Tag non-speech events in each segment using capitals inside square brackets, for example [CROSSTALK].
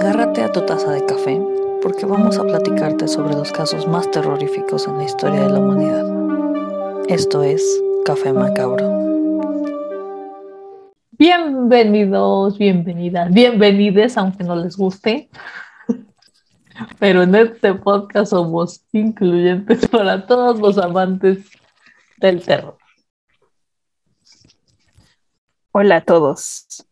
Agárrate a tu taza de café porque vamos a platicarte sobre los casos más terroríficos en la historia de la humanidad. Esto es Café Macabro. Bienvenidos, bienvenidas, bienvenides, aunque no les guste. Pero en este podcast somos incluyentes para todos los amantes del terror. Hola a todos.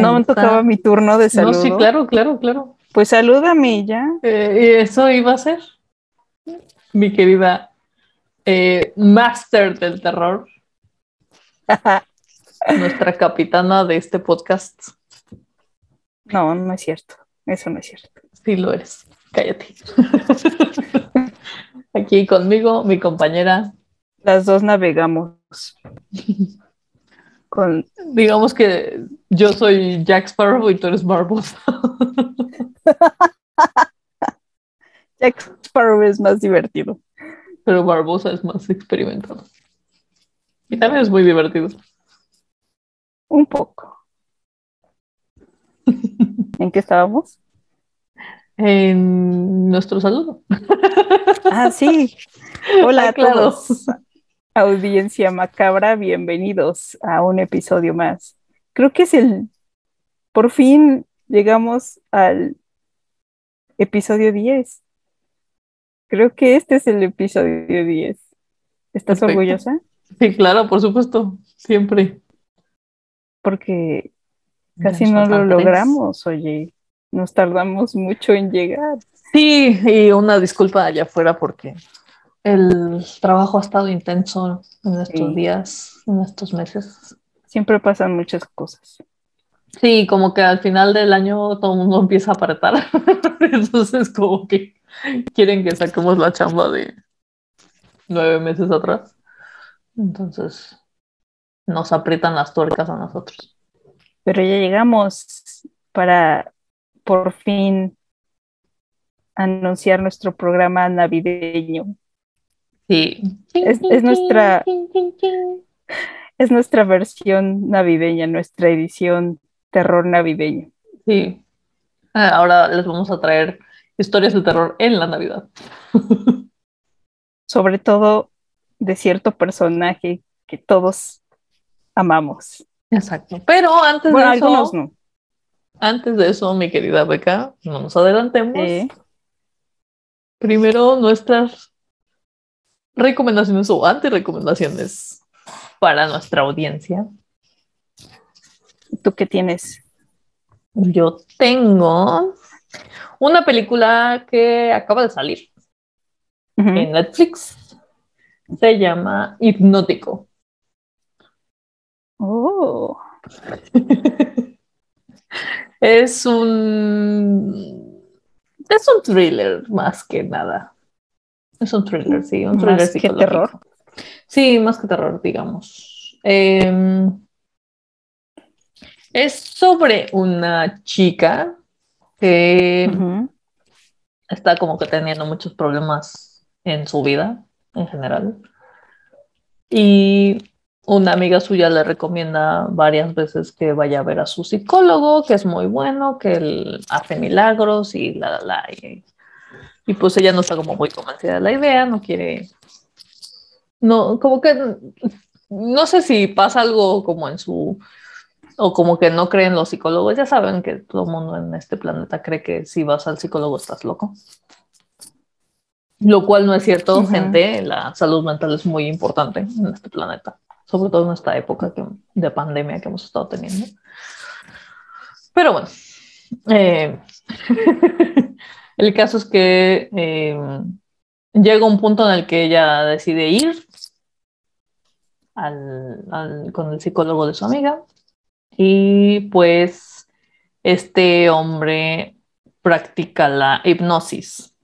No me tocaba mi turno de No, saludo. sí, claro, claro, claro. Pues salúdame ya. Eh, y eso iba a ser mi querida eh, Master del Terror, [LAUGHS] nuestra capitana de este podcast. no, no es cierto. Eso no es cierto. Sí lo eres. Cállate. [LAUGHS] Aquí conmigo, mi compañera. Las dos navegamos [LAUGHS] con Digamos que yo soy Jack Sparrow y tú eres Barbosa. [LAUGHS] Jack Sparrow es más divertido. Pero Barbosa es más experimentado. Y también es muy divertido. Un poco. [LAUGHS] ¿En qué estábamos? En nuestro saludo. Ah, sí. [LAUGHS] Hola Ah, a claro. todos. Audiencia macabra, bienvenidos a un episodio más. Creo que es el. Por fin llegamos al episodio 10. Creo que este es el episodio 10. ¿Estás Perfecto. orgullosa? Sí, claro, por supuesto. Siempre. Porque casi nos no lo tres. logramos, oye. Nos tardamos mucho en llegar. Sí, y una disculpa allá afuera porque el trabajo ha estado intenso en estos Sí. días, en estos meses. Siempre pasan muchas cosas. Sí, como que al final del año todo el mundo empieza a apretar. [LAUGHS] Entonces, como que quieren que saquemos la chamba de nueve meses atrás. Entonces, nos aprietan las tuercas a nosotros. Pero ya llegamos para por fin anunciar nuestro programa navideño. Sí. Es- es nuestra- Es nuestra versión navideña, nuestra edición terror navideño. Sí. Ah, Ahora les vamos a traer historias de terror en la Navidad. [LAUGHS] Sobre todo de cierto personaje que todos amamos. Exacto. Pero antes Bueno, de eso, algunos no. antes de eso, mi querida Beca, no nos adelantemos. Sí. Primero nuestras recomendaciones o anti-recomendaciones para nuestra audiencia. ¿Tú qué tienes? Yo tengo una película que acaba de salir en Netflix. Se llama Hipnótico. Oh, [LAUGHS] Es un es un thriller más que nada. Es un thriller, sí, un thriller Más que terror. Sí, más que terror, digamos. Eh, es sobre una chica que está como que teniendo muchos problemas en su vida en general. Y una amiga suya le recomienda varias veces que vaya a ver a su psicólogo, que es muy bueno, que él hace milagros y la, la, la. Y, y pues ella no está como muy convencida de la idea, no quiere. No, como que no sé si pasa algo como en su. O como que no creen los psicólogos. Ya saben que todo el mundo en este planeta cree que si vas al psicólogo estás loco. Lo cual no es cierto, Ujú. gente. La salud mental es muy importante en este planeta, sobre todo en esta época que- de pandemia que hemos estado teniendo. Pero bueno, eh, [LAUGHS] el caso es que eh, llega un punto en el que ella decide ir al- con el psicólogo de su amiga y pues este hombre practica la hipnosis.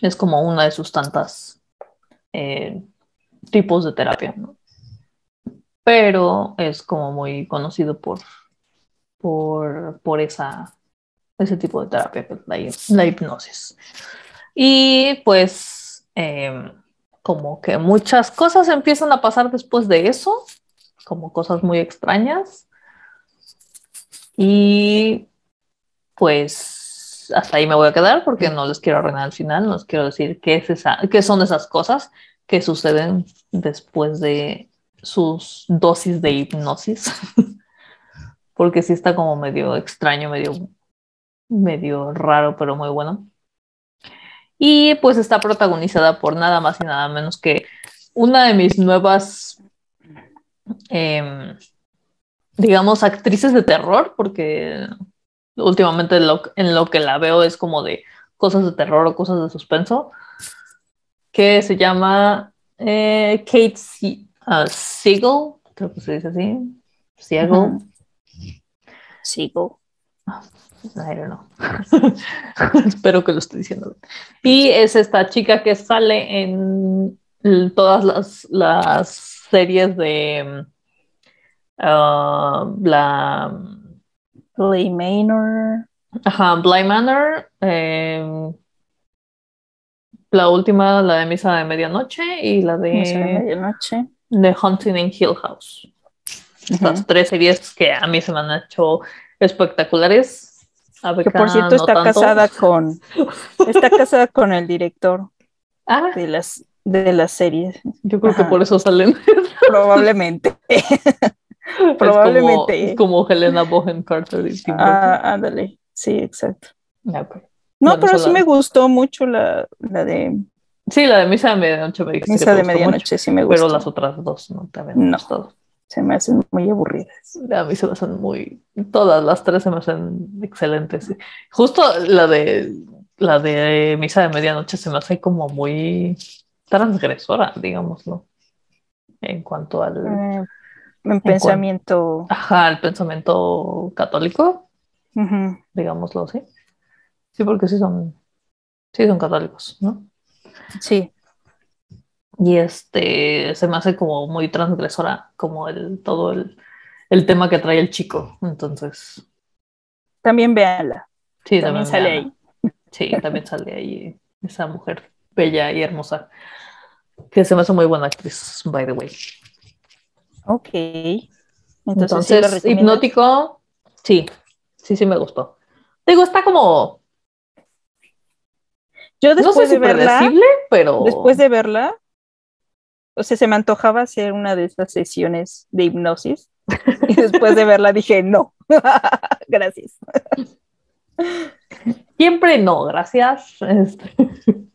Es como una de sus tantas eh, tipos de terapia. Pero es como muy conocido por, por, por esa, ese tipo de terapia, que es la, la hipnosis. Y pues eh, como que muchas cosas empiezan a pasar después de eso, como cosas muy extrañas. Y pues hasta ahí me voy a quedar porque no les quiero arruinar al final, no les quiero decir qué, es esa, qué son esas cosas que suceden después de sus dosis de hipnosis. [LAUGHS] porque sí está como medio extraño, medio, medio raro, pero muy bueno. Y pues está protagonizada por nada más y nada menos que una de mis nuevas, em, digamos, actrices de terror, porque últimamente en lo que la veo es como de cosas de terror o cosas de suspenso, que se llama eh, Kate uh, Siegel, creo que se dice así, Siegel. Siegel. I don't know. [LAUGHS] Espero que lo esté diciendo. Y es esta chica que sale en todas las, las series de uh, la Bly Manor. Ajá, Bly Manor. Eh, la última, la de Misa de Medianoche y la de, Misa de Medianoche. The Hunting in Hill House. Estas tres series que a mí se me han hecho espectaculares que por cierto está casada con [LAUGHS] está casada con el director ah. de las de las series. Yo creo que por eso salen. Probablemente. [LAUGHS] Probablemente. Es como, Helena Bohem Carter. ah, ándale. Sí, exacto. No, pero sí me gustó mucho la, la de. Sí, la de Misa de Medianoche me Misa de Medianoche sí me gustó. Pero las otras dos no te habían no. gustado se me hacen muy aburridas. A mí se me hacen muy, todas las tres se me hacen excelentes. Justo la de la de Misa de Medianoche se me hace como muy transgresora, digámoslo, en cuanto al eh, en pensamiento. ajá, el pensamiento católico, digámoslo así. Sí, porque sí son, sí son católicos, ¿no? Sí. Y este se me hace como muy transgresora, como el todo el, tema que trae el chico. Entonces. También véanla. Sí, también, sale ahí. Sí, también sale ahí esa mujer bella y hermosa. Que se me hace muy buena actriz, by the way. Ok. Entonces, hipnótico, sí, sí, sí me gustó. Digo, está como. Yo después de verla, pero. Después de verla, o sea, se me antojaba hacer una de esas sesiones de hipnosis y después de verla dije, no, [LAUGHS] gracias. Siempre no, gracias. Este, [LAUGHS]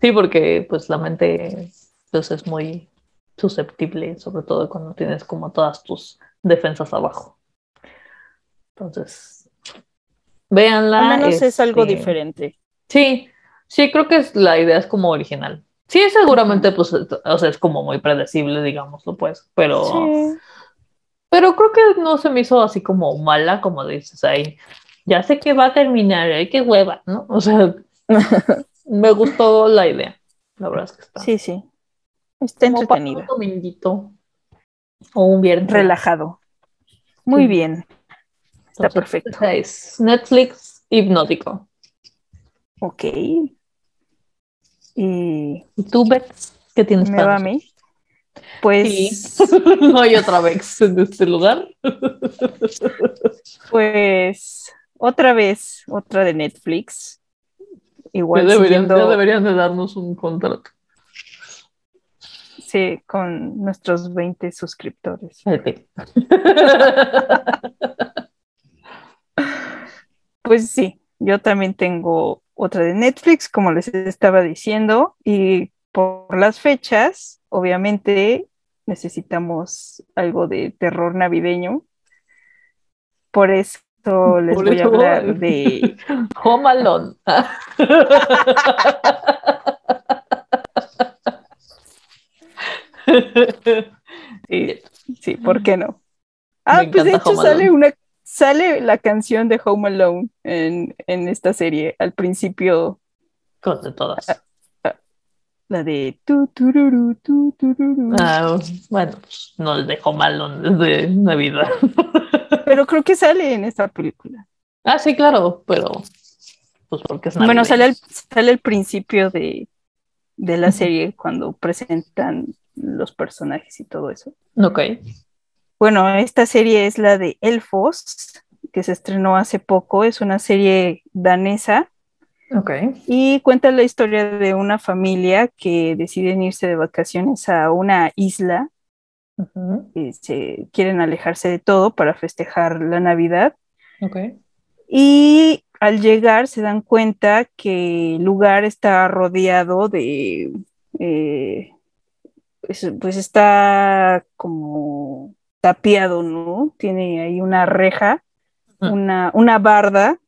sí, porque pues la mente pues, es muy susceptible, sobre todo cuando tienes como todas tus defensas abajo. Entonces, véanla. Al menos es algo este, diferente. Sí, sí, creo que es, la idea es como original. Sí, seguramente, pues, o sea, es como muy predecible, digámoslo, pues, pero. Pero creo que no se me hizo así como mala, como dices ahí. Ya sé que va a terminar, hay que hueva, ¿no? O sea, [LAUGHS] me gustó la idea. La verdad es que está. Sí, sí. Está entretenida. un o un viernes. Relajado. Muy bien. Está perfecto. Es Netflix hipnótico. Ok. Y, tú, Bex, ¿qué tienes ¿Me va a mí? Pues. [LAUGHS] no hay otra vez en este lugar. pues. Otra vez, otra de Netflix. Igual. Ya deberían, deberían de darnos un contrato. Sí, con nuestros 20 suscriptores. [LAUGHS] pues sí, yo también tengo otra de Netflix, como les estaba diciendo, y por las fechas, obviamente necesitamos algo de terror navideño. Por eso les voy a hablar de [LAUGHS] Home Alone. [LAUGHS] sí, sí, ¿por qué no? Ah, pues de hecho sale una sale la canción de Home Alone en, esta serie al principio. Con de todas. Ah, ah, la de tu tururu, tu tururu. Ah, bueno, pues, no es de Home Alone, es de Navidad. [LAUGHS] Pero creo que sale en esta película. Ah, sí, claro, pero pues porque es Navidad. Bueno, sale al, sale al principio de, de la serie cuando presentan los personajes y todo eso. Ok. Bueno, esta serie es la de Elfos que se estrenó hace poco. Es una serie danesa Ok. y cuenta la historia de una familia que deciden irse de vacaciones a una isla. Y se quieren alejarse de todo para festejar la Navidad. Ok. Y al llegar se dan cuenta que el lugar está rodeado de, eh, pues, pues está como tapiado, ¿no? Tiene ahí una reja, Ujú. una, una barda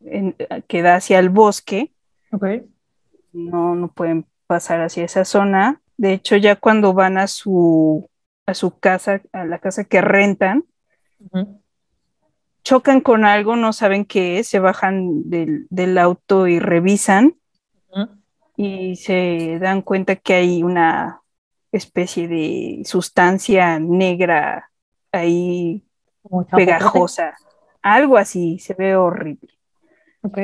en- que da hacia el bosque. Ok. No, no pueden pasar hacia esa zona. De hecho, ya cuando van a su, a su casa, a la casa que rentan, chocan con algo, no saben qué es, se bajan del, del auto y revisan y se dan cuenta que hay una especie de sustancia negra ahí Como pegajosa, algo así, se ve horrible. Ok.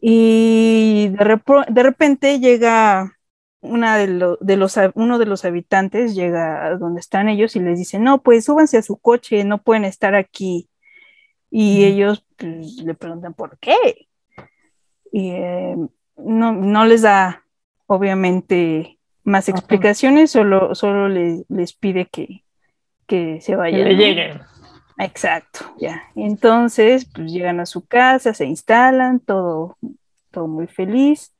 Y de, de repente llega una de, lo- de los, uno de los habitantes, llega a donde están ellos y les dice, no, pues súbanse a su coche, no pueden estar aquí. Y ellos pues, le preguntan, ¿por qué? Y eh, no, no les da, obviamente, más explicaciones, solo, solo les, les pide que, que se Que vayan. le ¿no? lleguen. Exacto, ya. Entonces, pues llegan a su casa, se instalan, todo, todo muy feliz.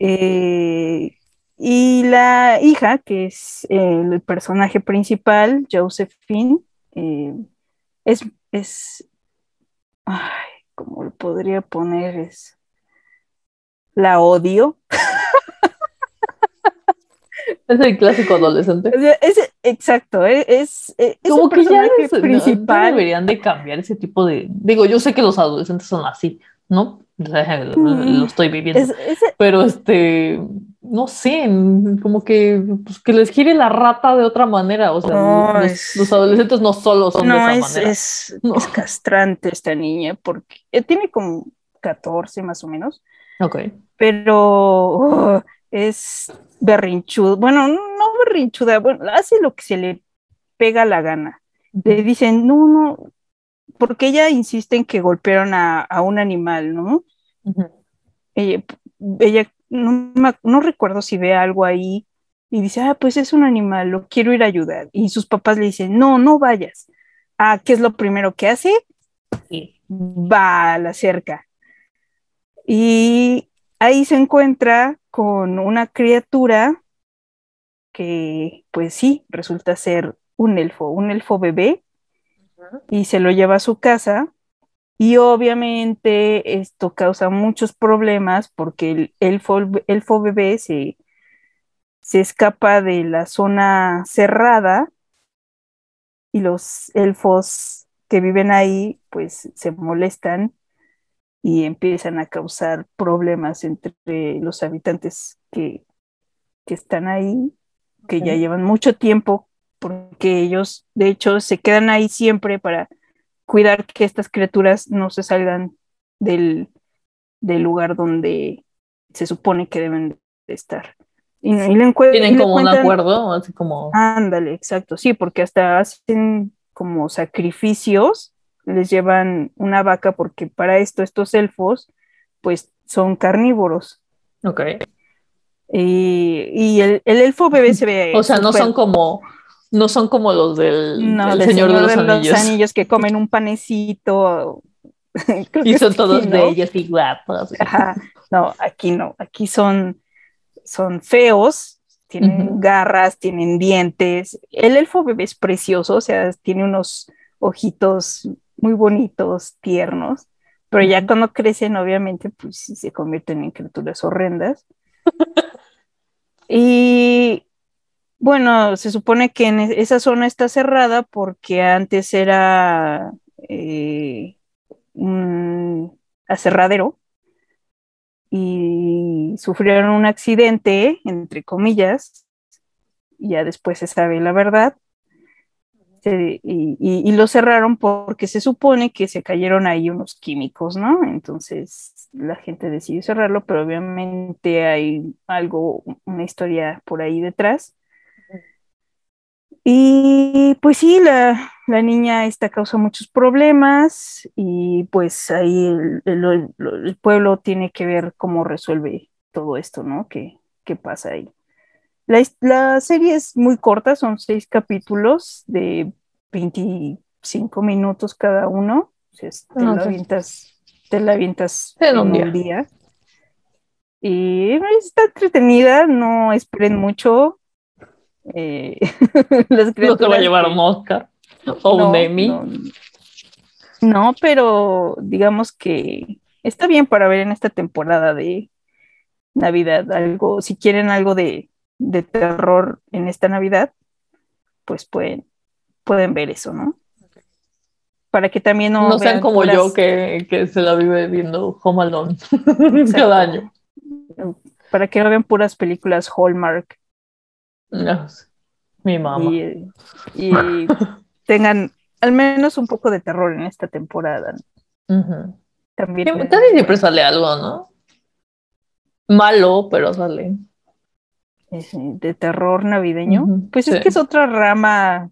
Eh, y la hija, que es eh, el personaje principal, Josephine, eh, es, es, ay, ¿cómo lo podría poner? Es, la odio. [LAUGHS] Es el clásico adolescente. O sea, es, exacto, eh, es, es, es Como que ya, no- ya principal. deberían de cambiar ese tipo de... Digo, yo sé que los adolescentes son así, ¿no? O sea, [LAUGHS] lo, Mm. lo estoy viviendo. Es- es- Pero este, no sé, como que, pues, que les gire la rata de otra manera. O sea, No, los, es- los adolescentes no solo son de No, esa es, manera. es, No. es castrante esta niña porque eh, tiene como 14 más o menos, Ok. pero oh, es berrinchuda. Bueno, no berrinchuda, bueno, hace lo que se le pega la gana. Le dicen, no, no, porque ella insiste en que golpearon a, a un animal, ¿no? Ella, ella no, me no recuerdo si ve algo ahí y dice, ah, pues es un animal, lo quiero ir a ayudar. Y sus papás le dicen, no, no vayas. Ah, ¿qué es lo primero que hace? Sí. va a la cerca. Y ahí se encuentra con una criatura que, pues sí, resulta ser un elfo, un elfo bebé, y se lo lleva a su casa. Y obviamente esto causa muchos problemas porque el elfo, elfo bebé se, se escapa de la zona cerrada y los elfos que viven ahí pues se molestan y empiezan a causar problemas entre los habitantes que, que están ahí, que ya llevan mucho tiempo, porque ellos de hecho se quedan ahí siempre para cuidar que estas criaturas no se salgan del, del lugar donde se supone que deben de estar. Y, y le encue- y Tienen le como un acuerdo, así como... Ándale, exacto, sí, porque hasta hacen como sacrificios, les llevan una vaca porque para esto estos elfos pues son carnívoros. Ok. Y, y el, el elfo bebé se ve... O sea, no son como... No son como los del, no, del del Señor, de los Anillos. que comen un panecito. [LAUGHS] Y son todos ¿no? bellos y guapos. Ajá, no, aquí no, aquí son, son feos, tienen garras, tienen dientes. El elfo bebé es precioso, o sea, tiene unos ojitos muy bonitos, tiernos, pero ya cuando crecen, obviamente, pues sí se convierten en criaturas horrendas. [LAUGHS] y bueno, se supone que en e- esa zona está cerrada porque antes era eh, un aserradero y sufrieron un accidente, entre comillas, y ya después se sabe la verdad, se- y, y- y lo cerraron porque se supone que se cayeron ahí unos químicos, ¿no? Entonces la gente decidió cerrarlo, pero obviamente hay algo, una historia por ahí detrás. Y pues sí, la, la niña esta causa muchos problemas y pues ahí el, el- el pueblo tiene que ver cómo resuelve todo esto, ¿no? ¿Qué, qué pasa ahí? La, serie es muy corta, son seis capítulos de 25 minutos cada uno. Te la avientas, te la avientas En un día. Y está entretenida, no esperen mucho. Eh, [LAUGHS] las No te va a llevar un Oscar o no, un Emmy. No, no, pero digamos que está bien para ver en esta temporada de Navidad algo, si quieren algo de, de terror en esta Navidad, pues pueden, pueden ver eso, ¿no? Para que también no, No, sean como puras- yo que, que se la vive viendo Home Alone [LAUGHS] cada año. para que no vean puras películas Hallmark No. Mi mamá. y, y [LAUGHS] tengan al menos un poco de terror en esta temporada. Ujú. También Casi siempre sale algo, ¿no? Malo, pero sale. De terror navideño. Pues sí. es que es otra rama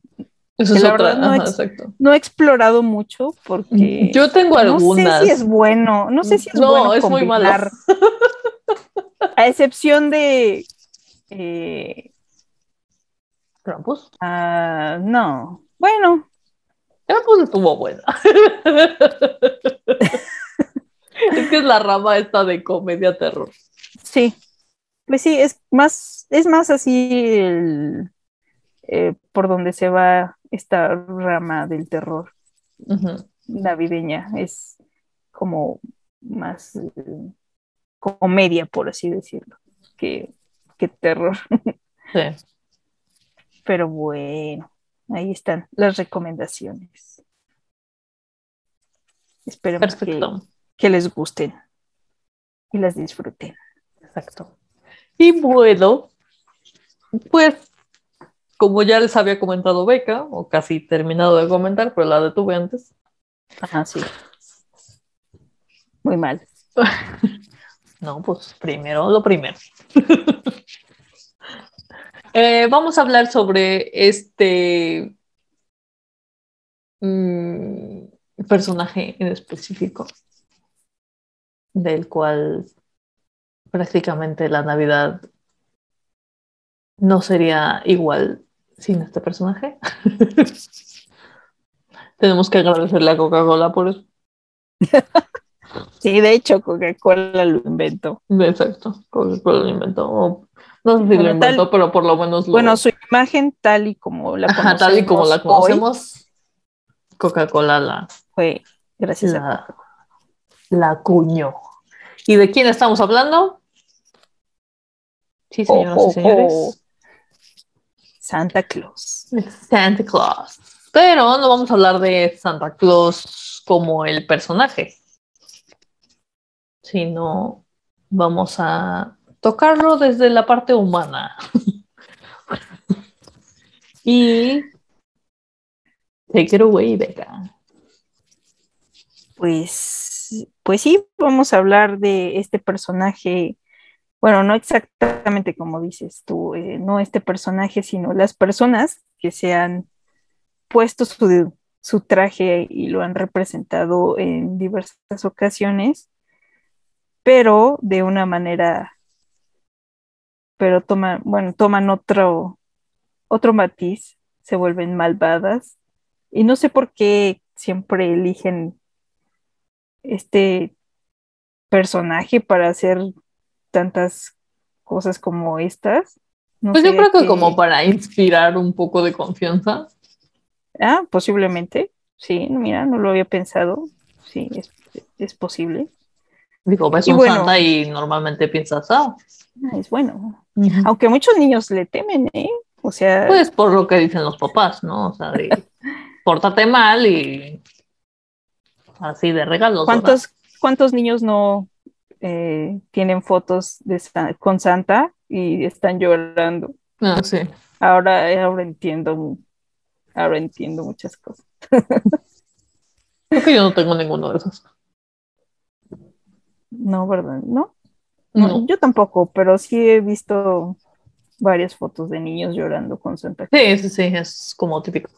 Eso Que es la otra. verdad no ajá, ex- exacto. no he explorado mucho porque Yo tengo no algunas. sé si es bueno, no sé si es No, bueno es muy malo. [LAUGHS] a excepción de eh, Krampus. ah, no, bueno, Krampus estuvo buena. [LAUGHS] es que es la rama esta de comedia terror. sí, pues sí, es más, es más así el, eh, por donde se va esta rama del terror navideña, es como más eh, comedia, por así decirlo, que, que terror. [LAUGHS] Sí. Pero bueno, ahí están las recomendaciones. Esperemos que, que les gusten y las disfruten. Exacto. Y bueno, pues como ya les había comentado Beca, o casi terminado de comentar, pero la detuve antes. Ajá, sí. Muy mal. [LAUGHS] No, pues primero lo primero. [LAUGHS] Eh, vamos a hablar sobre este mm, personaje en específico, del cual prácticamente la Navidad no sería igual sin este personaje. [LAUGHS] Tenemos que agradecerle a Coca-Cola por eso. Sí, de hecho, Coca-Cola lo inventó. Exacto, Coca-Cola lo inventó. No sé si Bueno, lo inventó, tal- pero por lo menos lo... Bueno, su imagen tal y como la Ajá, conocemos, tal y como la conocemos, Coca-Cola la, fue gracias a la, la acuñó. ¿Y de quién estamos hablando? Sí, señoras Oh, oh, y señores. oh. Santa Claus. Santa Claus. Pero no vamos a hablar de Santa Claus como el personaje, sino vamos a tocarlo desde la parte humana. [LAUGHS] y take it away, Becca. Pues, pues sí, vamos a hablar de este personaje, bueno, no exactamente como dices tú, eh, no este personaje, sino las personas que se han puesto su, su traje y lo han representado en diversas ocasiones, pero de una manera, pero toman, bueno, toman otro, otro matiz, se vuelven malvadas, y no sé por qué siempre eligen este personaje para hacer tantas cosas como estas. No Pues yo creo que como para inspirar un poco de confianza. Ah, posiblemente. Sí, mira, no lo había pensado. Sí, es, es posible. Digo, ves Y un bueno. Santa y normalmente piensas, ah, Ah, Es bueno. Aunque muchos niños le temen, ¿eh? O sea, pues por lo que dicen los papás, ¿no? O sea, de [LAUGHS] pórtate mal y así de regalos. ¿cuántos, cuántos niños no eh, tienen fotos de con Santa y están llorando? Ah, sí. Ahora, ahora entiendo, ahora entiendo muchas cosas. [LAUGHS] Creo que yo no tengo ninguno de esos. No, ¿verdad? No, No. No, yo tampoco, pero sí he visto varias fotos de niños llorando con Santa Claus. Sí, sí, sí, es como típico.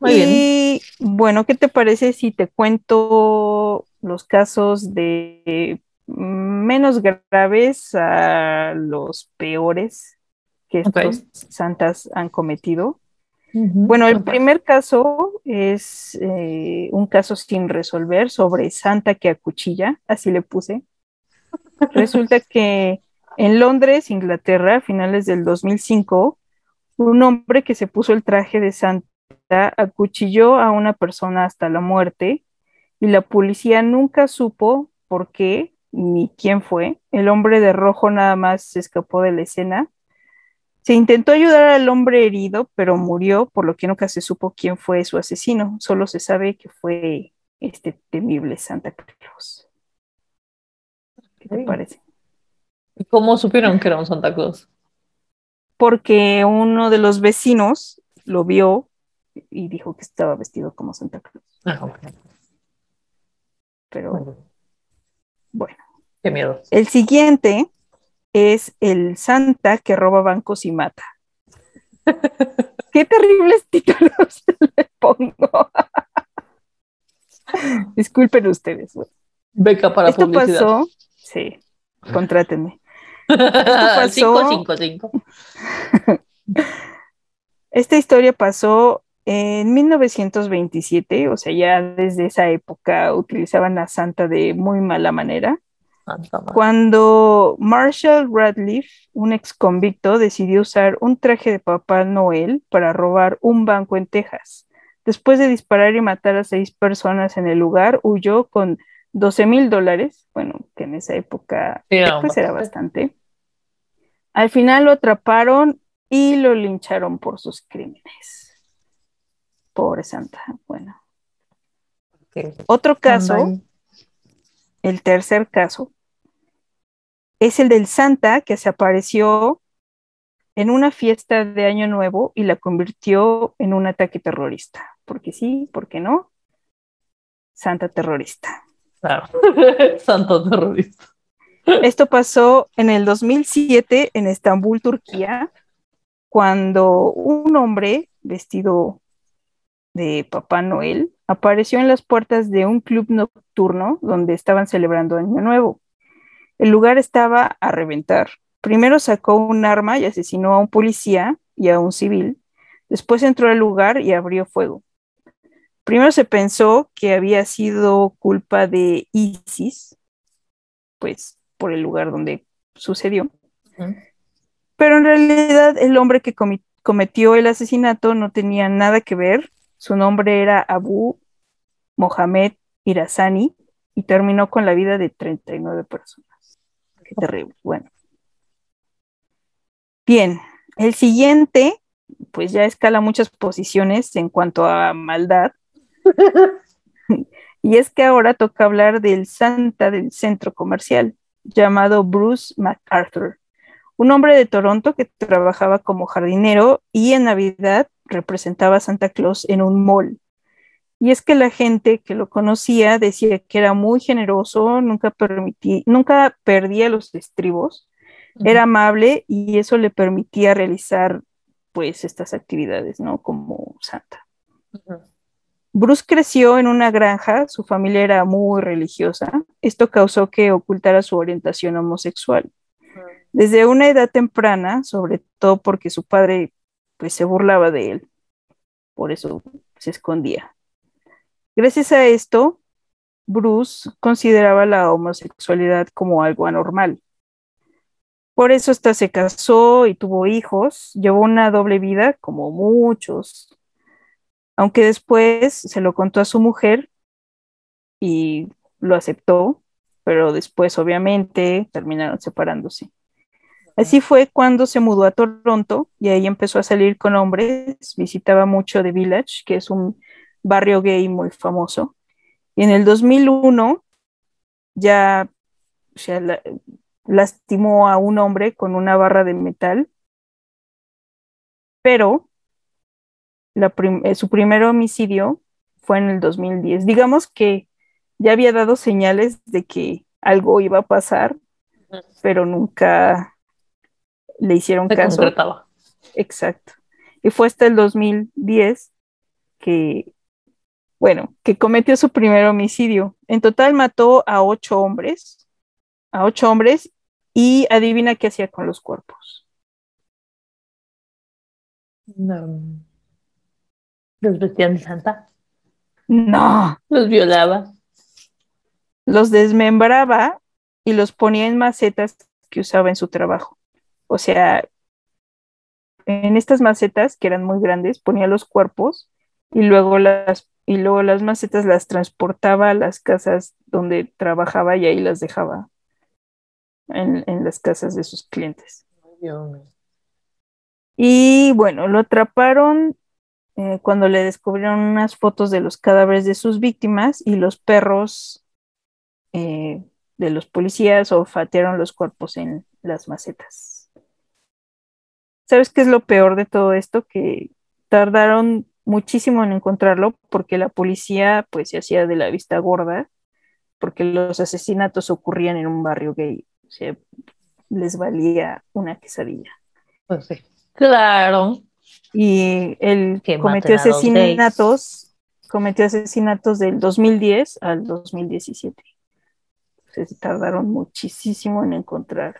Muy y bueno, ¿qué te parece si te cuento los casos de menos graves a los peores que estos santas han cometido? Bueno, el primer caso es eh, un caso sin resolver sobre Santa que acuchilla, así le puse. Resulta [LAUGHS] que en Londres, Inglaterra, a finales del 2005, un hombre que se puso el traje de Santa acuchilló a una persona hasta la muerte y la policía nunca supo por qué ni quién fue. El hombre de rojo nada más se escapó de la escena se intentó ayudar al hombre herido, pero murió, por lo que nunca se supo quién fue su asesino. Solo se sabe que fue este temible Santa Claus. ¿Qué te parece? ¿Y cómo supieron que era un Santa Claus? Porque uno de los vecinos lo vio y dijo que estaba vestido como Santa Claus. Ah, ok. Pero bueno. Qué miedo. El siguiente es el Santa que roba bancos y mata. [LAUGHS] Qué terribles títulos [LAUGHS] le pongo. Disculpen ustedes. Beca para Esto pasó, sí, contrátenme. Esto [LAUGHS] pasó, Esta historia pasó en 1927, o sea, ya desde esa época utilizaban a Santa de muy mala manera. Cuando Marshall Radcliffe, un ex convicto, decidió usar un traje de Papá Noel para robar un banco en Texas. Después de disparar y matar a seis personas en el lugar, huyó con 12 mil dólares, bueno, que en esa época pues, era bastante. Al final lo atraparon y lo lincharon por sus crímenes. Pobre Santa, bueno. Otro caso, el tercer caso, es el del Santa que se apareció en una fiesta de Año Nuevo y la convirtió en un ataque terrorista. Porque sí, porque no. Santa terrorista. Claro, [LAUGHS] santo terrorista. Esto pasó en el 2007 en Estambul, Turquía, cuando un hombre vestido de Papá Noel apareció en las puertas de un club nocturno donde estaban celebrando Año Nuevo. El lugar estaba a reventar. Primero sacó un arma y asesinó a un policía y a un civil. Después entró al lugar y abrió fuego. Primero se pensó que había sido culpa de ISIS, pues por el lugar donde sucedió. Pero en realidad el hombre que cometió el asesinato no tenía nada que ver. Su nombre era Abu Mohamed Irazani y terminó con la vida de 39 personas. Qué terrible. Bueno. Bien, el siguiente, pues ya escala muchas posiciones en cuanto a maldad. [LAUGHS] y es que ahora toca hablar del Santa del centro comercial, llamado Bruce MacArthur, un hombre de Toronto que trabajaba como jardinero y en Navidad representaba a Santa Claus en un mall. Y es que la gente que lo conocía decía que era muy generoso, nunca, permitía, nunca perdía los estribos, era amable y eso le permitía realizar pues estas actividades, ¿no? Como Santa. Bruce creció en una granja, su familia era muy religiosa, esto causó que ocultara su orientación homosexual. Desde una edad temprana, sobre todo porque su padre pues se burlaba de él, por eso se escondía. Gracias a esto, Bruce consideraba la homosexualidad como algo anormal. Por eso hasta se casó y tuvo hijos, llevó una doble vida como muchos, aunque después se lo contó a su mujer y lo aceptó, pero después obviamente terminaron separándose. Así fue cuando se mudó a Toronto y ahí empezó a salir con hombres, visitaba mucho The Village, que es un barrio gay muy famoso. Y en el 2001 ya lastimó a un hombre con una barra de metal, pero eh, su primer homicidio fue en el 2010. Digamos que ya había dado señales de que algo iba a pasar, pero nunca le hicieron Se caso. concretaba. Exacto. Y fue hasta el 2010 que, bueno, que cometió su primer homicidio. En total mató a ocho hombres, a ocho hombres, y adivina qué hacía con los cuerpos. No. Los vestían de santa. No, Los violaba. los desmembraba y los ponía en macetas que usaba en su trabajo. O sea, en estas macetas, que eran muy grandes, ponía los cuerpos y luego las, y luego las macetas las transportaba a las casas donde trabajaba y ahí las dejaba en, en las casas de sus clientes. Y bueno, lo atraparon eh, cuando le descubrieron unas fotos de los cadáveres de sus víctimas y los perros eh, de los policías olfatearon los cuerpos en las macetas. ¿Sabes qué es lo peor de todo esto? Que tardaron muchísimo en encontrarlo porque la policía pues se hacía de la vista gorda porque los asesinatos ocurrían en un barrio gay. O sea, les valía una quesadilla. Pues sí. Claro. y él cometió asesinatos, cometió asesinatos del 2010 al 2017. O sea, se tardaron muchísimo en encontrar.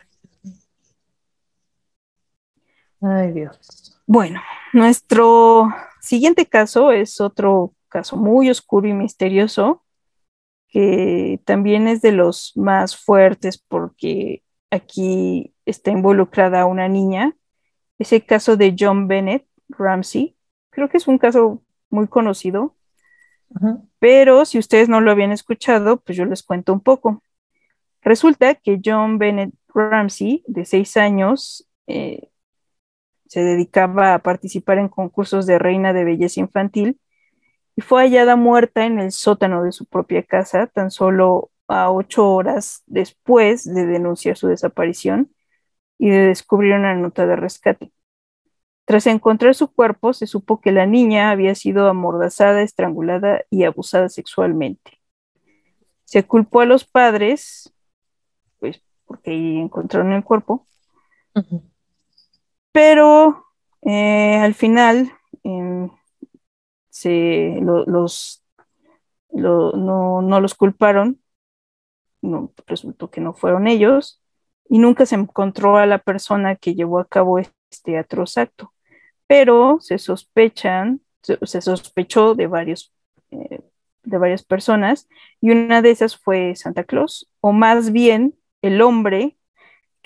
Ay, Dios. Bueno, nuestro siguiente caso es otro caso muy oscuro y misterioso, que también es de los más fuertes porque aquí está involucrada una niña. Es el caso de John Bennett Ramsey. Creo que es un caso muy conocido, pero si ustedes no lo habían escuchado, pues yo les cuento un poco. Resulta que John Bennett Ramsey, de seis años, eh, se dedicaba a participar en concursos de reina de belleza infantil y fue hallada muerta en el sótano de su propia casa tan solo a ocho horas después de denunciar su desaparición y de descubrir una nota de rescate. Tras encontrar su cuerpo, se supo que la niña había sido amordazada, estrangulada y abusada sexualmente. Se culpó a los padres, pues porque encontraron el cuerpo. Pero eh, al final em, se, lo- los, lo- no, no los culparon, no, resultó que no fueron ellos, y nunca se encontró a la persona que llevó a cabo este atroz acto, pero se sospechan, se, se sospechó de varios, eh, de varias personas, y una de esas fue Santa Claus, o más bien el hombre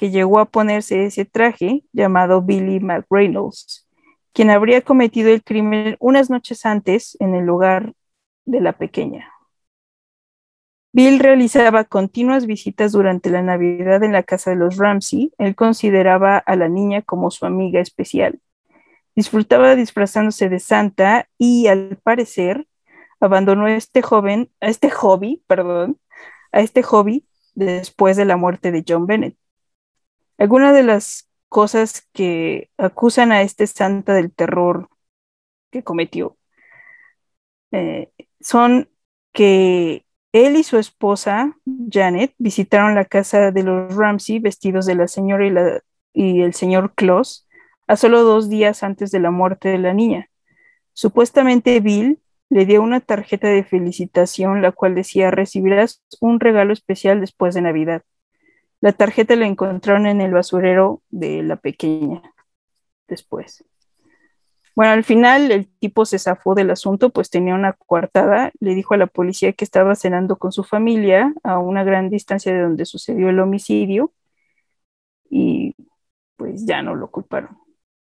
que llegó a ponerse ese traje llamado Billy McReynolds, quien habría cometido el crimen unas noches antes en el lugar de la pequeña. Bill realizaba continuas visitas durante la Navidad en la casa de los Ramsey. Él consideraba a la niña como su amiga especial. Disfrutaba disfrazándose de Santa y, al parecer, abandonó este joven, a este hobby, perdón, a este hobby después de la muerte de John Bennett. Algunas de las cosas que acusan a este Santa del terror que cometió eh, son que él y su esposa, Janet, visitaron la casa de los Ramsey vestidos de la señora y, y el señor Claus a solo dos días antes de la muerte de la niña. Supuestamente Bill le dio una tarjeta de felicitación, la cual decía recibirás un regalo especial después de Navidad. La tarjeta la encontraron en el basurero de la pequeña después. Bueno, al final el tipo se zafó del asunto, pues tenía una coartada, le dijo a la policía que estaba cenando con su familia a una gran distancia de donde sucedió el homicidio y pues ya no lo culparon.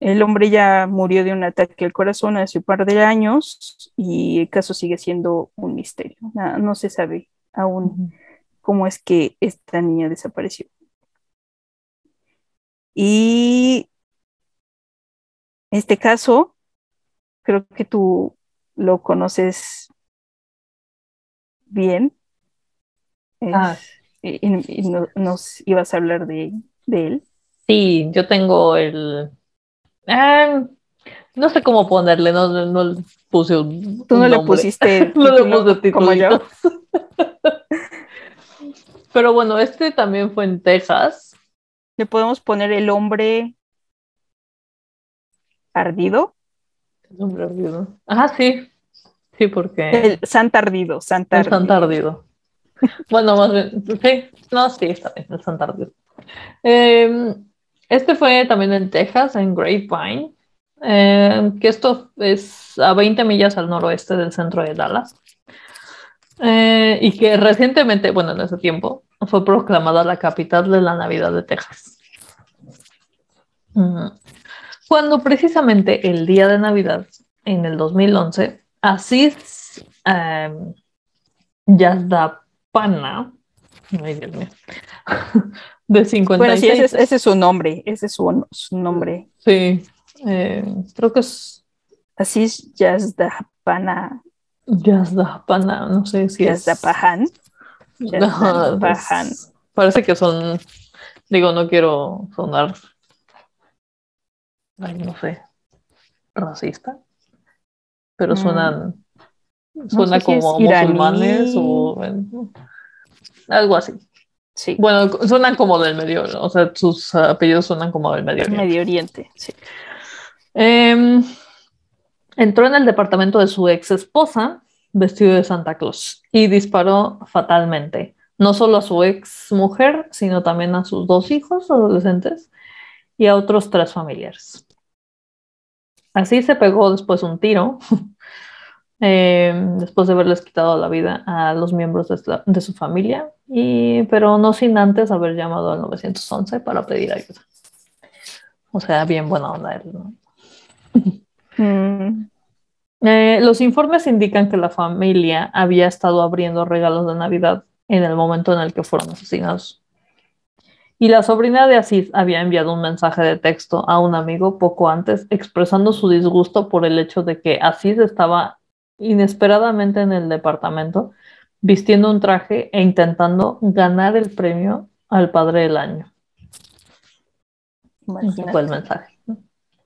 El hombre ya murió de un ataque al corazón hace un par de años y el caso sigue siendo un misterio. No, no se sabe aún. Cómo es que esta niña desapareció. Y este caso, creo que tú lo conoces bien. Es- Ah. y, y- y no- nos ibas a hablar de, de él. Sí, yo tengo el. Ah, no sé cómo ponerle, no, no, no puse un. Tú no un le nombre. pusiste [LAUGHS] No le puse como yo. [LAUGHS] Pero bueno, este también fue en Texas. Le podemos poner el hombre Ardido. El hombre ardido. Ah, sí. Sí, porque. El Santa Ardido. Santa El Santa Ardido. [LAUGHS] bueno, más bien. Sí, no, sí, está bien. El Santa Ardido. Eh, este fue también en Texas, en Grapevine. Eh, que esto es a 20 millas al noroeste del centro de Dallas. Eh, y que recientemente, bueno, en ese tiempo, fue proclamada la capital de la Navidad de Texas. Cuando precisamente el día de Navidad, en el 2011, Asís eh, Yazdapana, ay Dios mío, [LAUGHS] de 56. Bueno, sí, ese es, ese es su nombre, ese es su, su nombre. Sí, eh, creo que es Asís Yazdapana. Yazdapana, no sé si es. Yazdapahan. Yazdapahan. es- parece que son, digo, no quiero sonar, ay, no sé, racista, pero Mm. suenan, suena sé como musulmanes o bueno, algo así. Sí, Bueno, suenan como del medio, o sea, sus apellidos suenan como del medio. Oriente. Medio Oriente. Sí. Em, entró en el departamento de su ex esposa vestido de Santa Claus y disparó fatalmente, no solo a su ex mujer, sino también a sus dos hijos adolescentes y a otros tres familiares. Así se pegó después un tiro, [LAUGHS] em, después de haberles quitado la vida a los miembros de, la- de su familia, y, pero no sin antes haber llamado al 911 para pedir ayuda. O sea, bien buena onda él, ¿no? [LAUGHS] Mm, Eh, los informes indican que la familia había estado abriendo regalos de Navidad en el momento en el que fueron asesinados. Y la sobrina de Asís había enviado un mensaje de texto a un amigo poco antes expresando su disgusto por el hecho de que Asís estaba inesperadamente en el departamento vistiendo un traje e intentando ganar el premio al padre del año. Ese fue el mensaje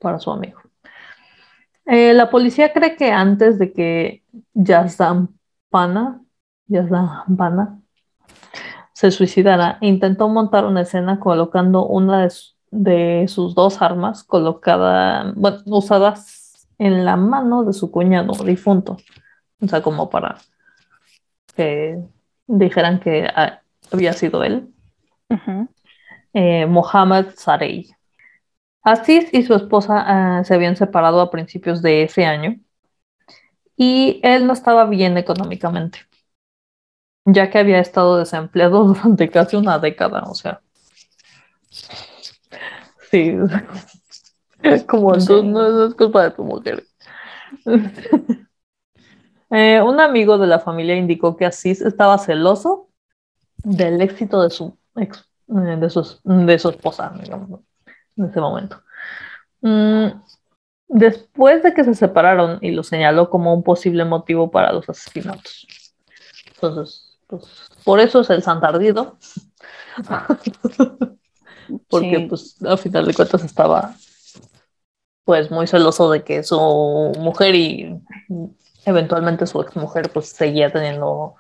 para su amigo. Eh, la policía cree que antes de que Yazdampana, Yazdampana se suicidara, intentó montar una escena colocando una de, su- de sus dos armas colocada, bueno, usadas en la mano de su cuñado difunto. O sea, como para que dijeran que ah, había sido él Ujú. eh, Mohammad Sarey. Aziz y su esposa ah, se habían separado a principios de ese año y él no estaba bien económicamente, ya que había estado desempleado [LAUGHS] durante casi una década, o sea. Sí, [LAUGHS] como Sí. tú, no, es culpa de tu mujer. [LAUGHS] Eh, un amigo de la familia indicó que Aziz estaba celoso del éxito de su ex, eh, de su, de su esposa, digamos. En ese momento. Mm, después de que se separaron y lo señaló como un posible motivo para los asesinatos. Entonces, pues, por eso es el santardido. [LAUGHS] Porque, Sí. pues, a final de cuentas estaba, pues, muy celoso de que su mujer y eventualmente su ex mujer, pues, seguía teniendo,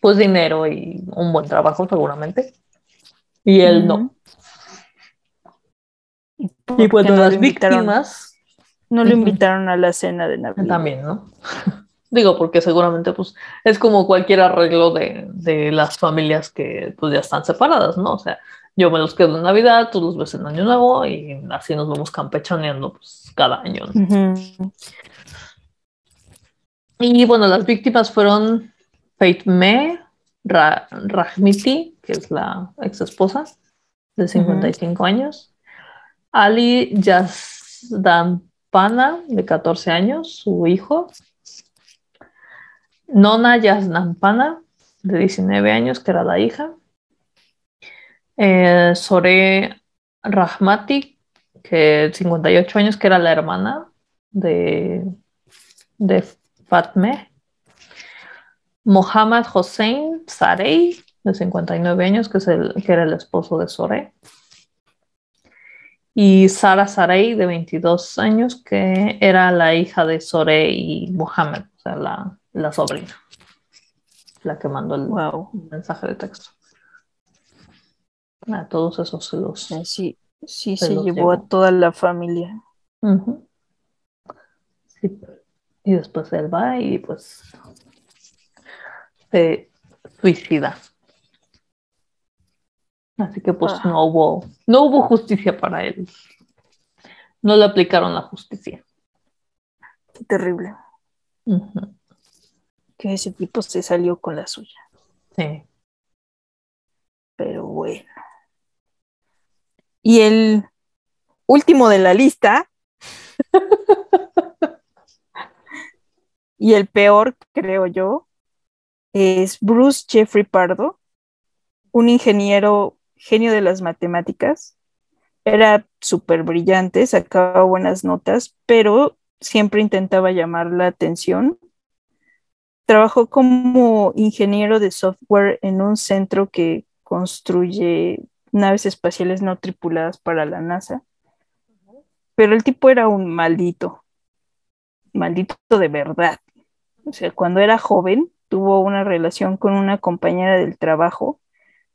pues, dinero y un buen trabajo, seguramente. Y él no. Y ¿Por pues qué no las víctimas No lo invitaron a la cena de Navidad. también, ¿no? [LAUGHS] Digo, porque seguramente pues es como cualquier arreglo de, de las familias que pues ya están separadas, ¿no? O sea, yo me los quedo en Navidad, tú los ves en Año Nuevo y así nos vamos campechaneando pues cada año, ¿no? Y bueno, las víctimas fueron Fatme Ra Rahmiti, que es la ex esposa de 55 años, Ali Yazdampana, de 14 años, su hijo, Nona Yazdampana, de 19 años, que era la hija, eh, Sore Rahmati, que 58 años, que era la hermana de, de Fatme, Mohammad Hossein Sarey, de 59 años, que, es el, que era el esposo de Sore, y Sara Sarey, de 22 años, que era la hija de Sore y Mohammed, o sea, la, la sobrina, la que mandó el Wow. mensaje de texto. A todos esos se los... Sí, sí Se llevó a toda la familia. Sí. Y después él va y pues se suicida. Así que pues Ah. no hubo, no hubo justicia para él. No le aplicaron la justicia. Qué terrible. Que ese tipo se salió con la suya. Sí. Pero bueno. Y el último de la lista. [LAUGHS] y el peor, creo yo, es Bruce Jeffrey Pardo, un ingeniero genio de las matemáticas. Era súper brillante, sacaba buenas notas, pero siempre intentaba llamar la atención. Trabajó como ingeniero de software en un centro que construye naves espaciales no tripuladas para la NASA. Pero el tipo era un maldito, maldito de verdad. O sea, cuando era joven, tuvo una relación con una compañera del trabajo.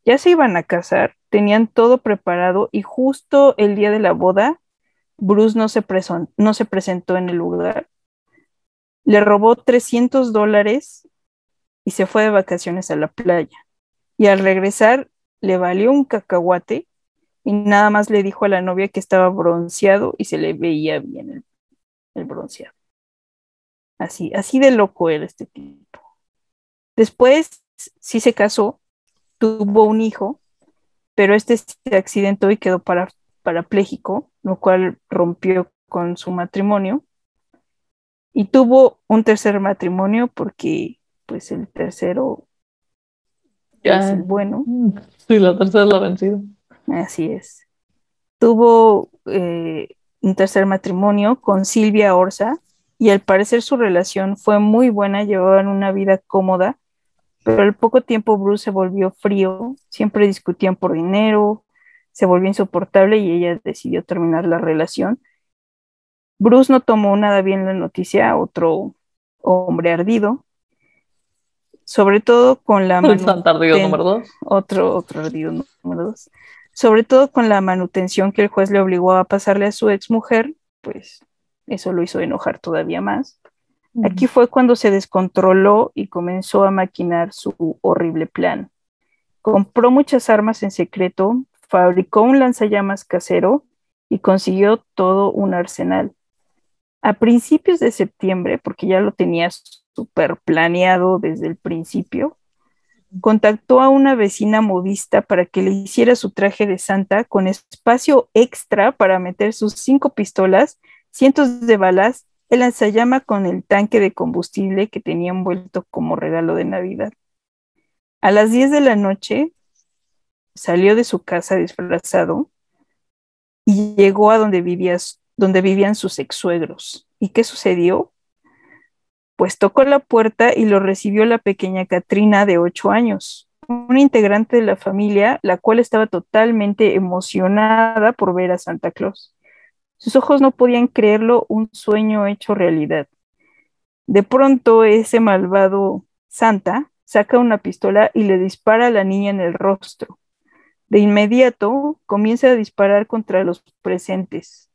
Ya se iban a casar, tenían todo preparado y justo el día de la boda, Bruce no se, no se presentó en el lugar. Le robó 300 dólares y se fue de vacaciones a la playa. Y al regresar, le valió un cacahuate y nada más le dijo a la novia que estaba bronceado y se le veía bien el, el bronceado. Así, así de loco era este tipo. Después sí se casó, tuvo un hijo, pero este se accidentó y quedó para, parapléjico, lo cual rompió con su matrimonio. Y tuvo un tercer matrimonio porque pues el tercero Ya. es el bueno. [LAUGHS] Sí, la tercera la vencido. Así es. Tuvo eh, un tercer matrimonio con Silvia Orza y al parecer su relación fue muy buena, llevaban una vida cómoda, pero al poco tiempo Bruce se volvió frío, siempre discutían por dinero, se volvió insoportable y ella decidió terminar la relación. Bruce no tomó nada bien la noticia, otro hombre ardido, sobre todo con la El San Tardío manuten- número dos. otro, otro ardido número dos. Sobre todo con la manutención que el juez le obligó a pasarle a su exmujer, pues eso lo hizo enojar todavía más. Aquí fue cuando se descontroló y comenzó a maquinar su horrible plan. Compró muchas armas en secreto, fabricó un lanzallamas casero y consiguió todo un arsenal. A principios de septiembre, porque ya lo tenía súper planeado desde el principio, contactó a una vecina modista para que le hiciera su traje de santa con espacio extra para meter sus cinco pistolas, cientos de balas, el lanzallama con el tanque de combustible que tenía envuelto como regalo de Navidad. A las 10 de la noche salió de su casa disfrazado y llegó a donde, vivía, donde vivían sus ex suegros. ¿Y qué sucedió? Pues tocó la puerta y lo recibió la pequeña Katrina de ocho años, una integrante de la familia, la cual estaba totalmente emocionada por ver a Santa Claus. Sus ojos no podían creerlo, un sueño hecho realidad. De pronto ese malvado Santa saca una pistola y le dispara a la niña en el rostro. De inmediato comienza a disparar contra los presentes.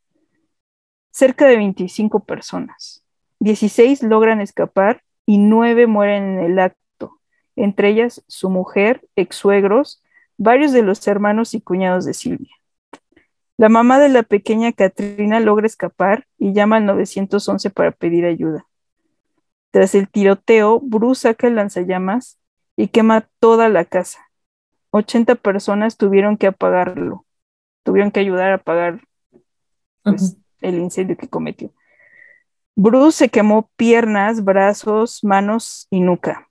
Cerca de 25 personas. 16 logran escapar y 9 mueren en el acto, entre ellas su mujer, ex-suegros, varios de los hermanos y cuñados de Silvia. La mamá de la pequeña Katrina logra escapar y llama al 911 para pedir ayuda. Tras el tiroteo, Bruce saca el lanzallamas y quema toda la casa. 80 personas tuvieron que apagarlo, tuvieron que ayudar a apagar pues, el incendio que cometió. Bruce se quemó piernas, brazos, manos y nuca.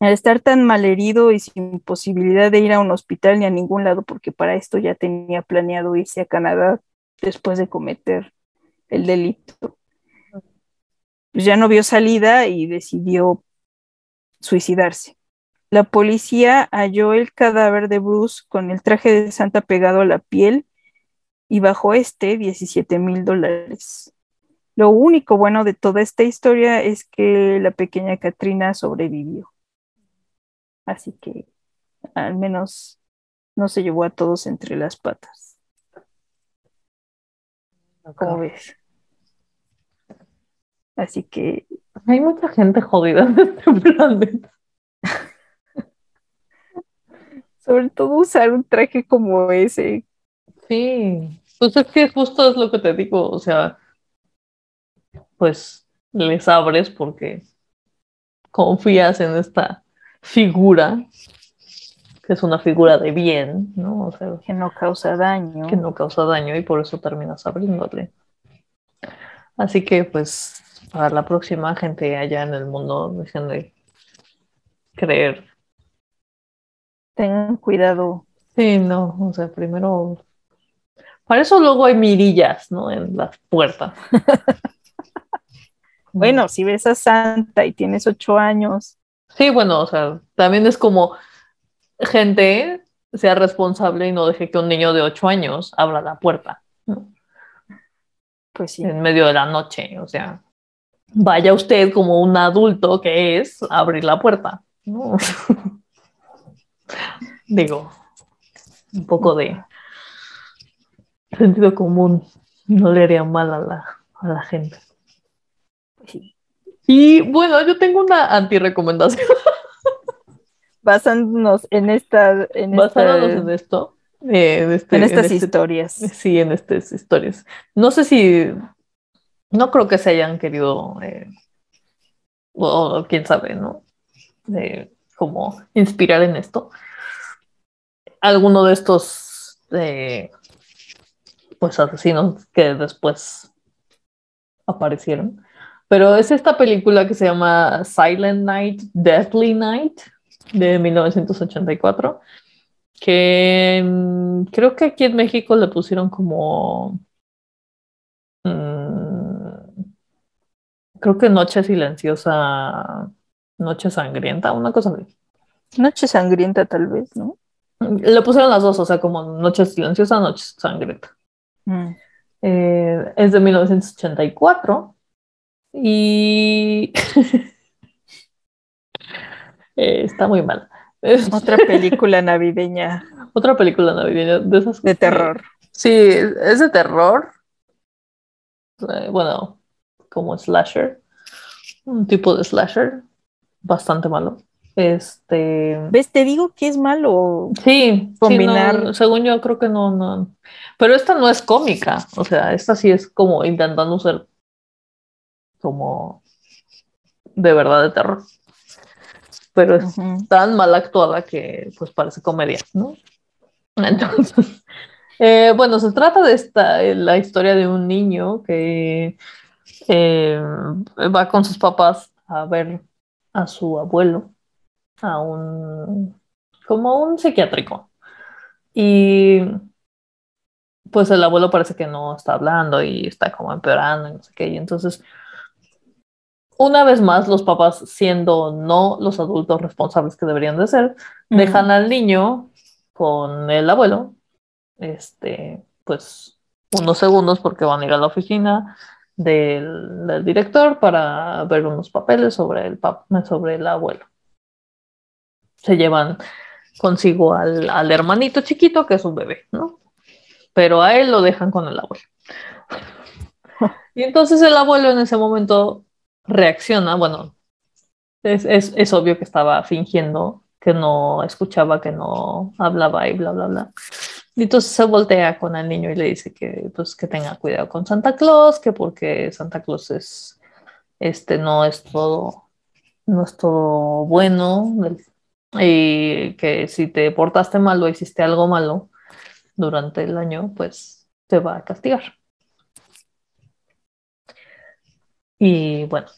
Al estar tan malherido y sin posibilidad de ir a un hospital ni a ningún lado, porque para esto ya tenía planeado irse a Canadá después de cometer el delito, pues ya no vio salida y decidió suicidarse. La policía halló el cadáver de Bruce con el traje de Santa pegado a la piel y bajo este 17 mil dólares. Lo único bueno de toda esta historia es que la pequeña Katrina sobrevivió. Así que al menos no se llevó a todos entre las patas. ¿Cómo ves? Así que Hay mucha gente jodida en este [LAUGHS] planeta. sobre todo usar un traje como ese. Sí, pues es que justo es lo que te digo, o sea, pues les abres porque confías en esta figura, que es una figura de bien, ¿no? O sea, que no causa daño. que no causa daño y por eso terminas abriéndole. Así que pues para la próxima gente allá en el mundo dejen de creer. Tengan cuidado. Sí, no, o sea, primero... Para eso luego hay mirillas, ¿no? En las puertas. [LAUGHS] Bueno, si ves a Santa y tienes ocho años, Sí, bueno, o sea, también es como gente sea responsable y no deje que un niño de ocho años abra la puerta ¿no? pues sí. en medio de la noche. O sea, vaya usted como un adulto que es a abrir la puerta. ¿no? [LAUGHS] Digo, un poco de sentido común no le haría mal a la, a la gente. pues sí. Y bueno, yo tengo una anti-recomendación. [LAUGHS] Basándonos en esta, en, Basándonos esta- en esto. eh, en, este- en estas en este- historias. Sí, en estas historias. No sé si. No creo que se hayan querido. eh, o, o quién sabe, ¿no? Eh, como inspirar en esto. Alguno de estos. eh, pues asesinos que después aparecieron. Pero es esta película que se llama Silent Night, Deathly Night de 1984 que mm, creo que aquí en México le pusieron como mm, creo que Noche Silenciosa, Noche Sangrienta, una cosa así. Noche sangrienta tal vez, ¿no? Le pusieron las dos, o sea, como Noche Silenciosa, Noche Sangrienta. Mm. Eh, es de 1984 y [LAUGHS] eh, está muy mal. Es Otra película navideña [LAUGHS] otra película navideña de esas de terror. Sí, es de terror. Eh, Bueno, como slasher. Un tipo de slasher. Bastante malo. Este. ¿Ves? Te digo que es malo. Sí, Combinar- sí, no, según yo creo que no, no. Pero esta no es cómica. O sea, esta sí es como intentando ser como de verdad de terror. Pero es tan mal actuada que pues parece comedia, ¿no? Entonces, [LAUGHS] eh, bueno, se trata de esta, eh, la historia de un niño que eh, va con sus papás a ver a su abuelo, a un, como un psiquiátrico. Y pues el abuelo parece que no está hablando y está como empeorando y no sé qué. Y entonces, una vez más, los papás, siendo no los adultos responsables que deberían de ser, dejan al niño con el abuelo, este, pues unos segundos porque van a ir a la oficina del, del director para ver unos papeles sobre el, pap- sobre el abuelo. Se llevan consigo al, al hermanito chiquito, que es un bebé, ¿no? Pero a él lo dejan con el abuelo. [LAUGHS] Y entonces el abuelo en ese momento reacciona, bueno, es, es, es obvio que estaba fingiendo que no escuchaba, que no hablaba y bla, bla, bla. Y entonces se voltea con el niño y le dice que, pues, que tenga cuidado con Santa Claus, que porque Santa Claus es, este, no es todo, no es todo bueno, y que si te portaste mal o hiciste algo malo durante el año, pues te va a castigar. Y bueno,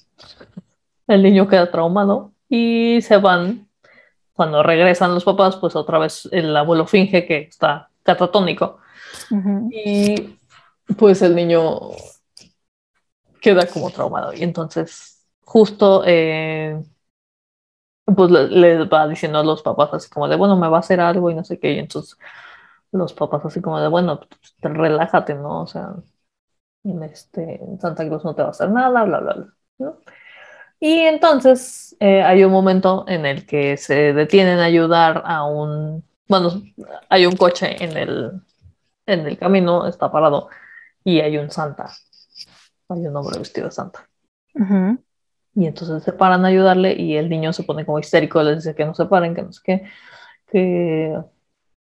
el niño queda traumado y se van. Cuando regresan los papás, pues otra vez el abuelo finge que está catatónico y pues el niño queda como traumado. Y entonces, justo, eh, pues le, le va diciendo a los papás así como de, bueno, me va a hacer algo y no sé qué. Y entonces los papás así como de, bueno, pues, te- relájate, ¿no? O sea, este, Santa Claus no te va a hacer nada, bla, bla, bla. ¿no? Y entonces eh, hay un momento en el que se detienen a ayudar a un, bueno, hay un coche en el, en el camino, está parado, y hay un Santa, hay un hombre vestido de Santa. Ujú. Y entonces se paran a ayudarle y el niño se pone como histérico, les dice que no se paren, que no sé qué, que,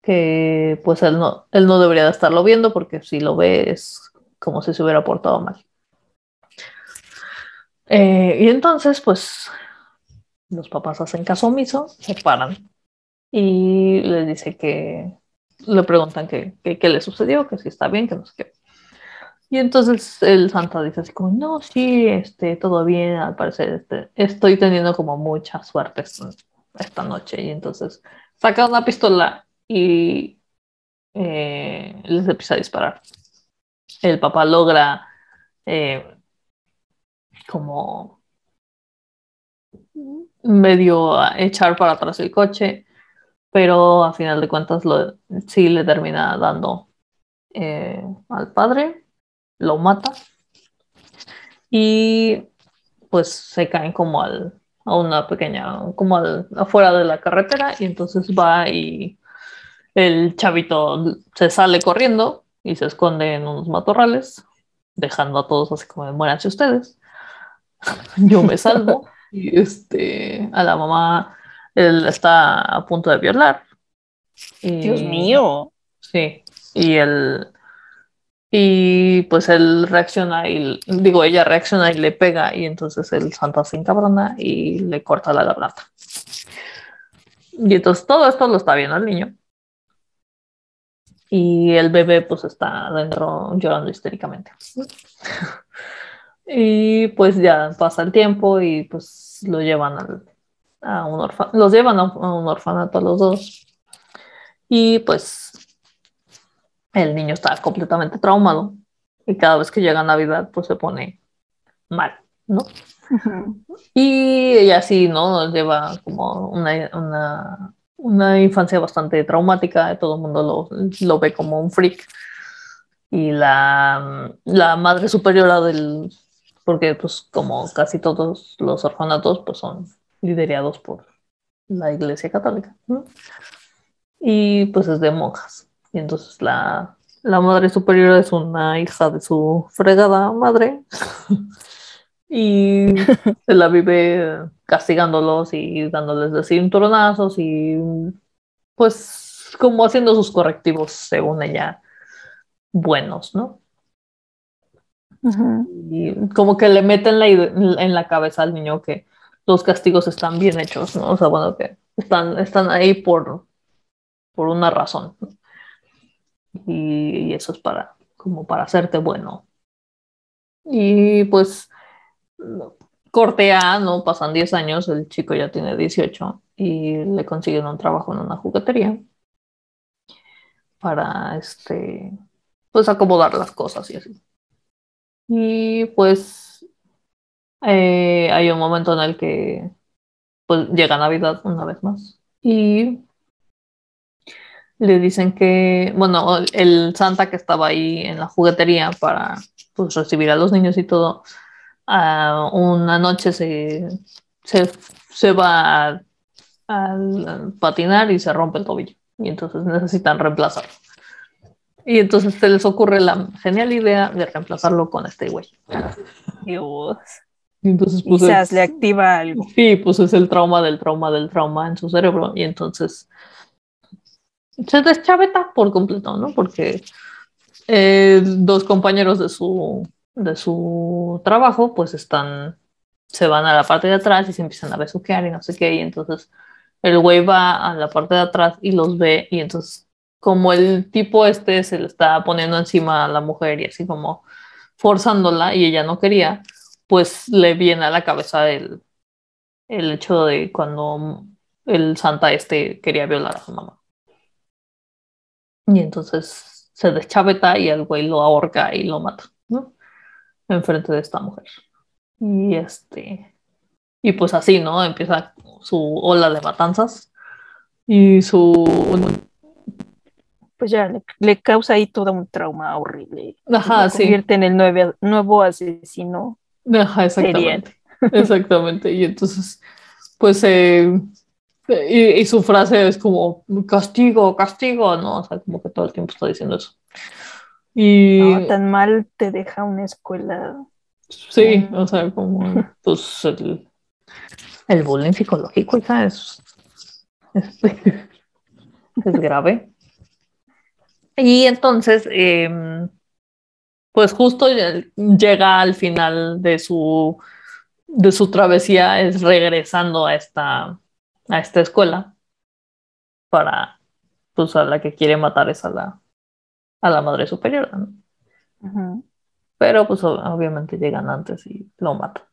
que pues él no, él no debería de estarlo viendo porque si lo ve es como si se hubiera portado mal. Eh, y entonces pues los papás hacen caso omiso, se paran y les dice que le preguntan qué le sucedió, que si está bien, que no sé qué. Y entonces el Santa dice así como, no, sí, este, todo bien, al parecer este, estoy teniendo como mucha suerte esta noche. Y entonces saca una pistola y eh, les empieza a disparar. El papá logra eh, como medio echar para atrás el coche, pero a final de cuentas lo, sí le termina dando eh, al padre, lo mata y pues se caen como al, a una pequeña, como al, afuera de la carretera y entonces va y el chavito se sale corriendo y se esconde en unos matorrales, dejando a todos así como muéranse ustedes. [LAUGHS] Yo me salvo y este, a la mamá él está a punto de violar. Y- Dios mío. Sí, y él, y pues él reacciona y, digo, ella reacciona y le pega y entonces el santa se encabrona y le corta la garganta. Y entonces todo esto lo está viendo el niño. Y el bebé pues está adentro llorando histéricamente. [LAUGHS] Y pues ya pasa el tiempo y pues lo llevan al, a un orfa- los llevan a un, a un orfanato a los dos. Y pues el niño está completamente traumado y cada vez que llega Navidad pues se pone mal, ¿no? Y ella sí, ¿no? Lleva como una, una, una infancia bastante traumática, todo el mundo lo, lo ve como un freak. Y la, la madre superiora del, porque pues como casi todos los orfanatos pues son liderados por la Iglesia Católica, ¿no? Y pues es de monjas. Y entonces la, la madre superiora es una hija de su fregada madre. [LAUGHS] y [LAUGHS] se la vive castigándolos y dándoles de cinturonazos y pues como haciendo sus correctivos según ella buenos, ¿no? Ujú. Y como que le meten la en la cabeza al niño que los castigos están bien hechos, ¿no? O sea, bueno, que están, están ahí por, por una razón. ¿no? Y, y eso es para, como para hacerte bueno. Y pues corte A, ¿no? Pasan 10 años, el chico ya tiene 18 y le consiguen un trabajo en una juguetería para, este, pues acomodar las cosas y así. Y pues eh, hay un momento en el que pues llega Navidad una vez más y le dicen que, bueno, el Santa que estaba ahí en la juguetería para pues recibir a los niños y todo, ah, una noche se, se, se va a, a patinar y se rompe el tobillo y entonces necesitan reemplazarlo. Y entonces se les ocurre la genial idea de reemplazarlo con este güey. [LAUGHS] Dios. Y entonces pues, Quizás es- le activa algo. Sí, pues es el trauma del trauma del trauma en su cerebro y entonces se deschaveta por completo, ¿no? Porque eh, dos compañeros de su, de su trabajo pues están, se van a la parte de atrás y se empiezan a besuquear y no sé qué y entonces el güey va a la parte de atrás y los ve y entonces como el tipo este se le está poniendo encima a la mujer y así como forzándola y ella no quería, pues le viene a la cabeza el, el hecho de cuando el santa este quería violar a su mamá. Y entonces se deschaveta y el güey lo ahorca y lo mata, ¿no? Enfrente de esta mujer. Y este, y pues así, ¿no? Empieza su ola de matanzas y su, Pues ya le, le causa ahí todo un trauma horrible. ajá, sí, convierte en el nueve- nuevo asesino. ajá, exactamente, [LAUGHS] exactamente. Y entonces, pues, eh, y, y su frase es como castigo, castigo, ¿no? O sea, como que todo el tiempo está diciendo eso. Y No, tan mal te deja una escuela Sí, o sea, como [LAUGHS] pues el, el bullying psicológico, hija, es, es, [LAUGHS] es grave. Y entonces, em, pues justo llega al final de su, de su travesía, es regresando a esta, a esta escuela para, pues a la que quiere matar es a la, a la madre superior. ¿no? Pero pues ob- obviamente llegan antes y lo matan.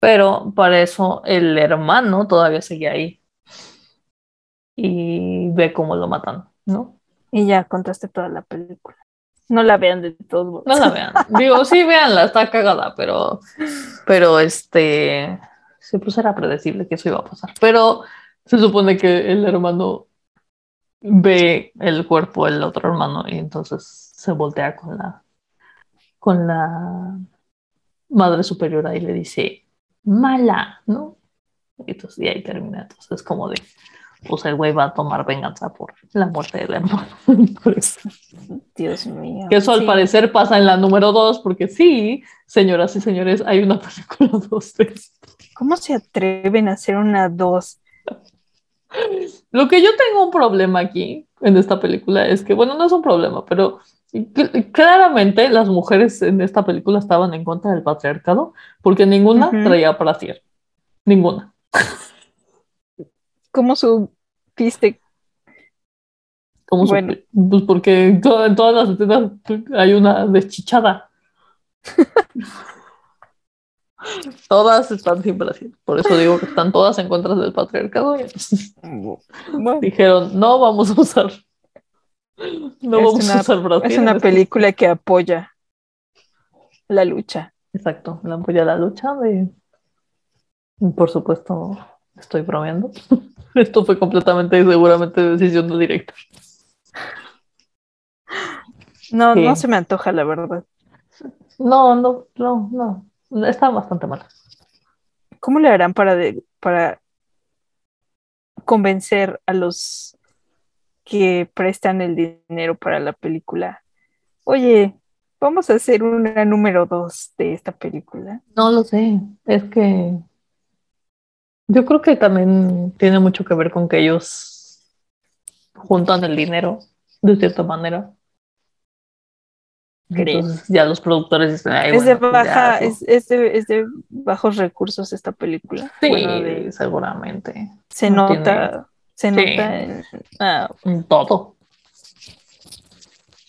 Pero para eso el hermano todavía sigue ahí y ve cómo lo matan, ¿no? Y ya contaste toda la película. No la vean de todos modos. No la vean. [LAUGHS] Digo, sí, véanla, está cagada, pero, pero este, sí, pues era predecible que eso iba a pasar. Pero se supone que el hermano ve el cuerpo del otro hermano y entonces se voltea con la, con la madre superiora y le dice, mala, ¿no? Y entonces y ahí termina. Entonces es como de, pues el güey va a tomar venganza por la muerte del hermano. [LAUGHS] Dios mío. Que eso al parecer pasa en la número dos, porque sí, señoras y señores, hay una película [LAUGHS] dos de esto. ¿Cómo se atreven a hacer una dos? Lo que yo tengo un problema aquí en esta película es que, bueno, no es un problema, pero cl- claramente las mujeres en esta película estaban en contra del patriarcado porque ninguna traía brasier. Ninguna. ¿Cómo supiste? ¿Cómo supe? Bueno. Pues porque en todas las escenas hay una deschichada. [LAUGHS] todas están sin brasier. Por eso digo que están todas en contra del patriarcado. Y entonces Bueno, dijeron, no vamos a usar. No Es vamos a una- usar brasier. es una película que apoya la lucha. Exacto, la apoya la lucha de... Por supuesto, estoy bromeando. [LAUGHS] Esto fue completamente y seguramente decisión del director. No, Sí. no se me antoja, la verdad. No, no, no, no. Está bastante mal. ¿Cómo le harán para, de- para convencer a los que prestan el dinero para la película? Oye, vamos a hacer una número dos de esta película. No lo sé. Es que yo creo que también tiene mucho que ver con que ellos juntan el dinero de cierta manera. Ya los productores dicen, "Ay, es, de bueno, pues baja, pues". es, es de, es de bajos recursos esta película. Sí, Bueno, de- seguramente. se no nota, se nota en, En Todo.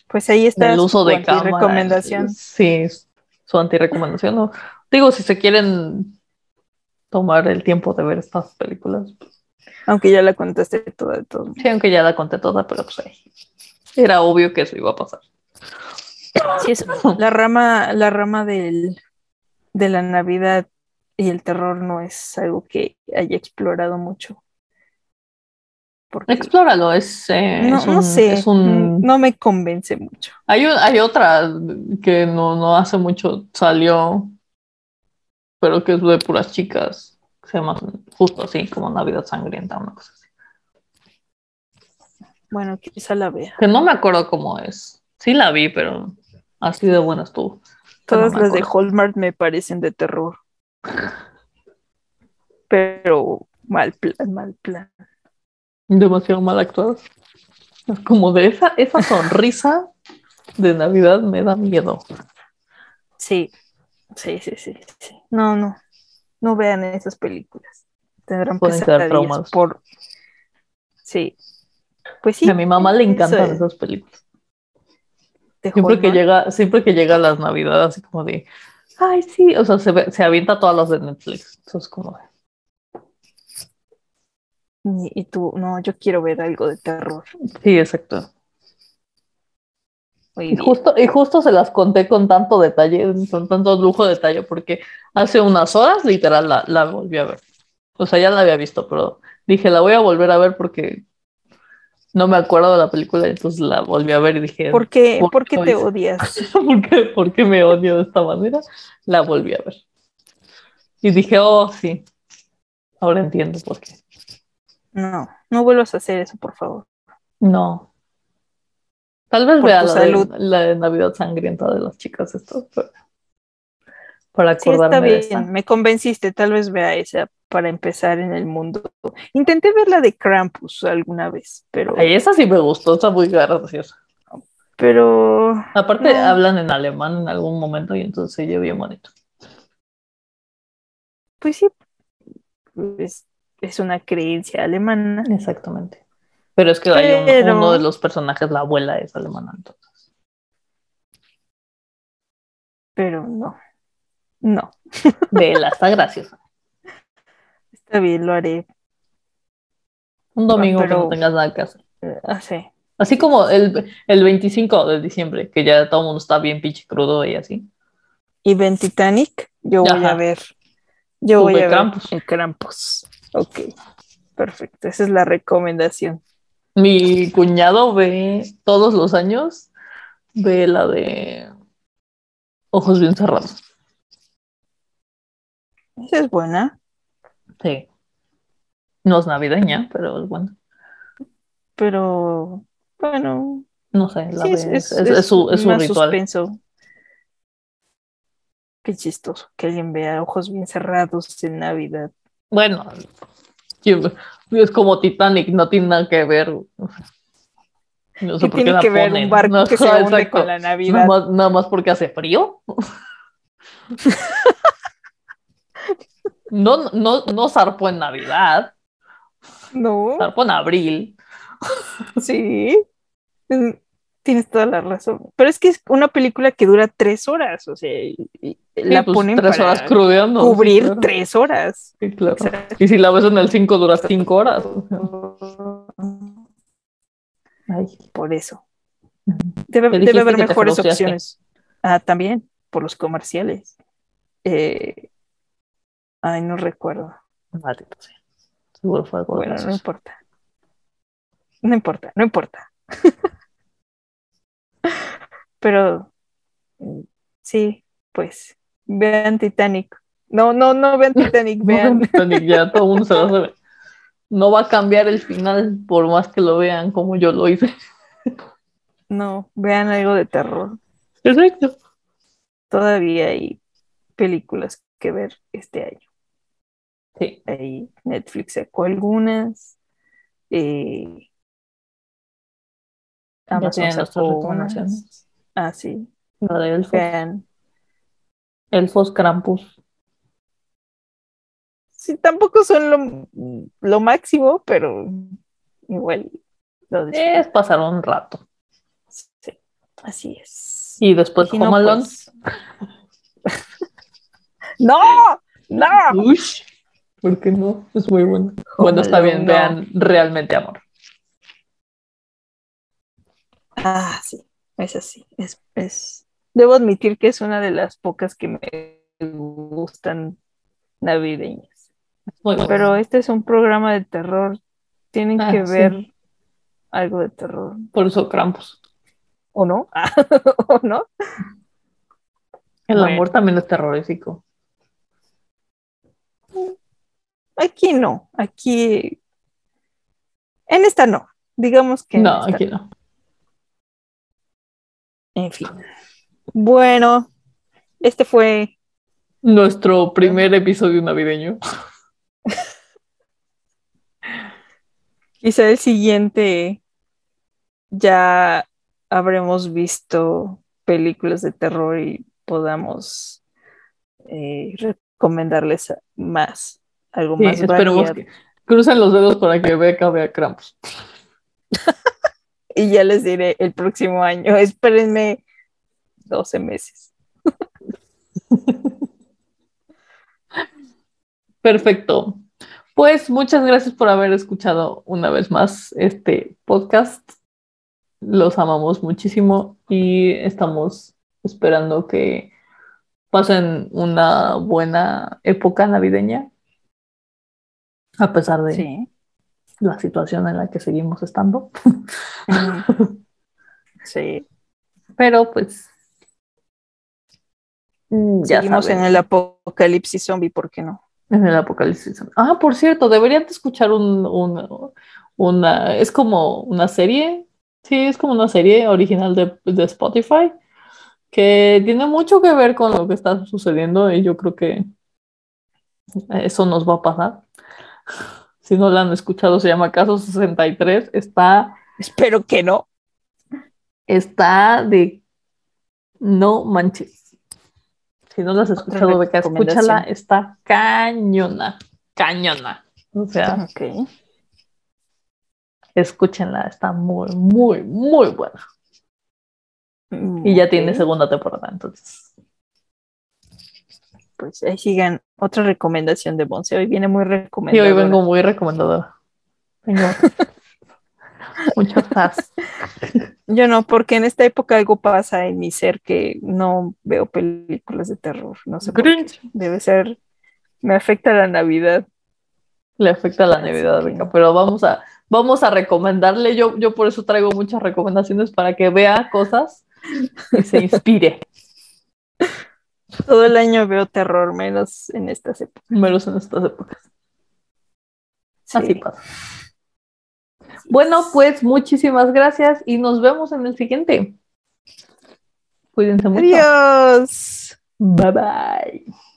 pues ahí está el uso su de recomendación. Sí, su antirecomendación. ¿no? Digo, si se quieren tomar el tiempo de ver estas películas, Aunque ya la contaste toda modos. sí, aunque ya la conté toda, pero pues ahí. Era obvio que eso iba a pasar. Sí, es [LAUGHS] la rama, la rama del, de la Navidad y el terror no es algo que haya explorado mucho. Porque Explóralo, es, eh, no, es no un- sé, es un- no me convence mucho. Hay, un- hay otra que no, no hace mucho salió, pero que es de puras chicas. que Se llama justo así, como Navidad Sangrienta, una cosa así. Bueno, quizá la vea. Que no me acuerdo cómo es. Sí la vi, pero así de buena estuvo. Todas no las de. Hallmark me parecen de terror. Pero mal plan, mal plan. Demasiado mal actuadas. Es como de esa, esa sonrisa de Navidad me da miedo. Sí, sí, sí, sí, sí. No, no. No vean esas películas. Tendrán pesadillas por. Sí. Pues sí. a mi mamá le encantan es esas películas. De Siempre que llega, siempre que llega las Navidades, así como de, ay, sí, o sea, se, ve- se avienta todas las de Netflix. Entonces, como de, Y, y tú, no, yo quiero ver algo de terror. sí, exacto. Y justo, y justo se las conté con tanto detalle, con tanto lujo de detalle, porque hace unas horas, literal, la, la volví a ver. O sea, ya la había visto, pero dije, la voy a volver a ver porque no me acuerdo de la película, entonces la volví a ver y dije, ¿Por qué, ¿por por qué te hice? odias? [LAUGHS] ¿por qué, por qué me odio de esta manera? La volví a ver. Y dije, oh, sí, ahora entiendo por qué. No, no vuelvas a hacer eso, por favor. No. Tal vez Por vea la de, la de Navidad Sangrienta de las chicas estas, pero para Sí, acordarme está de bien, esta. me convenciste, tal vez vea esa para empezar en el mundo. Intenté ver la de Krampus alguna vez, pero, Ay, esa sí me gustó, está muy graciosa. pero Aparte, No. hablan en alemán en algún momento y entonces se bien bonito. pues sí, es, es una creencia alemana. Exactamente. Pero es que hay un- uno de los personajes, la abuela es alemana, entonces. Pero no, no, Vela, está graciosa. Está bien, lo haré. Un domingo que no tengas nada que hacer. Eh, Ah, sí. Así como el, el 25 de diciembre, que ya todo el mundo está bien pinche crudo y así. Y ven Titanic, yo voy Ajá. a ver. Yo Tú voy a ver el Krampus. Ok, perfecto. Esa es la recomendación. Mi cuñado ve todos los años, ve la de ojos bien cerrados. Esa es buena, Sí. No es navideña, pero es buena. pero bueno, No sé, la sí, es, es, es- es- su, es su más ritual. suspenso. Qué chistoso que alguien vea ojos bien cerrados en Navidad. Bueno, es como Titanic, no tiene nada que ver. No sé ¿Qué por qué tiene la que ver ponen. un barco que se hunde con la Nada Navidad? más, nada más porque hace frío. [LAUGHS] No, no, no zarpó en Navidad, No, zarpó en abril. sí. Mm, Tienes toda la razón. Pero es que es una película que dura tres horas, o sea, y- y la pues, ponen tres para horas crudeando. sí, cubrir claro. tres horas. Sí, claro. Y si la ves en el 5 dura 5 horas. Ay, Por eso. Debe, debe haber mejores opciones. Ah, también, por los comerciales. Eh, ay, no recuerdo. maldito sea. Seguro fue algo Bueno, no importa. No importa, no importa. [LAUGHS] Pero mm, sí, pues vean Titanic. No, no, no vean [LAUGHS] Titanic, vean. Titanic, ya todo el mundo se lo sabe. No va a cambiar el final por más que lo vean como yo lo hice. [LAUGHS] No, vean algo de terror. Perfecto. Todavía hay películas que ver este año. Sí, Ahí Netflix sacó algunas. eh, Amazon sacó unas. Ah, sí. la de Elfos. Vean. Elfos Krampus. Sí, tampoco son lo, lo máximo, pero igual lo. Es pasar un rato. Sí, así es. Y después Si no, Home pues- [LAUGHS] ¡No! ¡No! Ush, ¿Por qué no? Es muy bueno. bueno, está bien, vean realmente amor. Ah, sí, es así. Es, es... Debo admitir que es una de las pocas que me gustan navideñas. Bueno. Pero este es un programa de terror. Tienen Ah, que sí. ver algo de terror. Por eso Krampus. ¿O no? [LAUGHS] ¿O no? El Bueno. amor también es terrorífico. Aquí no. Aquí. En esta no. Digamos que No, aquí no. En fin. Bueno, este fue Nuestro primer episodio navideño. quizá el siguiente. Ya habremos visto películas de terror y podamos eh, recomendarles más, algo Sí, más esperemos variado. que crucen los dedos para que Beca vea Krampus. [LAUGHS] Y ya les diré el próximo año. Espérenme 12 meses. [LAUGHS] Perfecto. Pues muchas gracias por haber escuchado una vez más este podcast. Los amamos muchísimo y estamos esperando que pasen una buena época navideña, a pesar de Sí. la situación en la que seguimos estando. Sí. Pero pues mm, ya Seguimos en el apocalipsis zombie, ¿por qué no? En el apocalipsis. Ah, por cierto, deberían de escuchar un, un- una, es como una serie, sí, es como una serie original de, de Spotify que tiene mucho que ver con lo que está sucediendo y yo creo que eso nos va a pasar. Si no la han escuchado, se llama Caso 63. Está, Espero que no. está de no manches. Si no la has escuchado, Beca, escúchala, está cañona, cañona. O sea, Ok. escúchenla, está muy, muy, muy buena. Y ya tiene segunda temporada, entonces. Pues ahí sigan. Otra recomendación de Monse. Hoy viene muy Y recomendada. hoy vengo muy recomendadora. Tengo [LAUGHS] muchas fans. Yo no, porque en esta época algo pasa en mi ser que no veo películas de terror. No sé. Debe ser. Me afecta la Navidad. Le afecta la Navidad, Beca, pero vamos a, vamos a recomendarle. Yo, yo por eso traigo muchas recomendaciones para que vea cosas y se inspire. Todo el año veo terror, menos en estas épocas. Menos en estas épocas. Sí. Así pasa. Bueno, pues muchísimas gracias y nos vemos en el siguiente. Cuídense mucho. Adiós. Bye bye.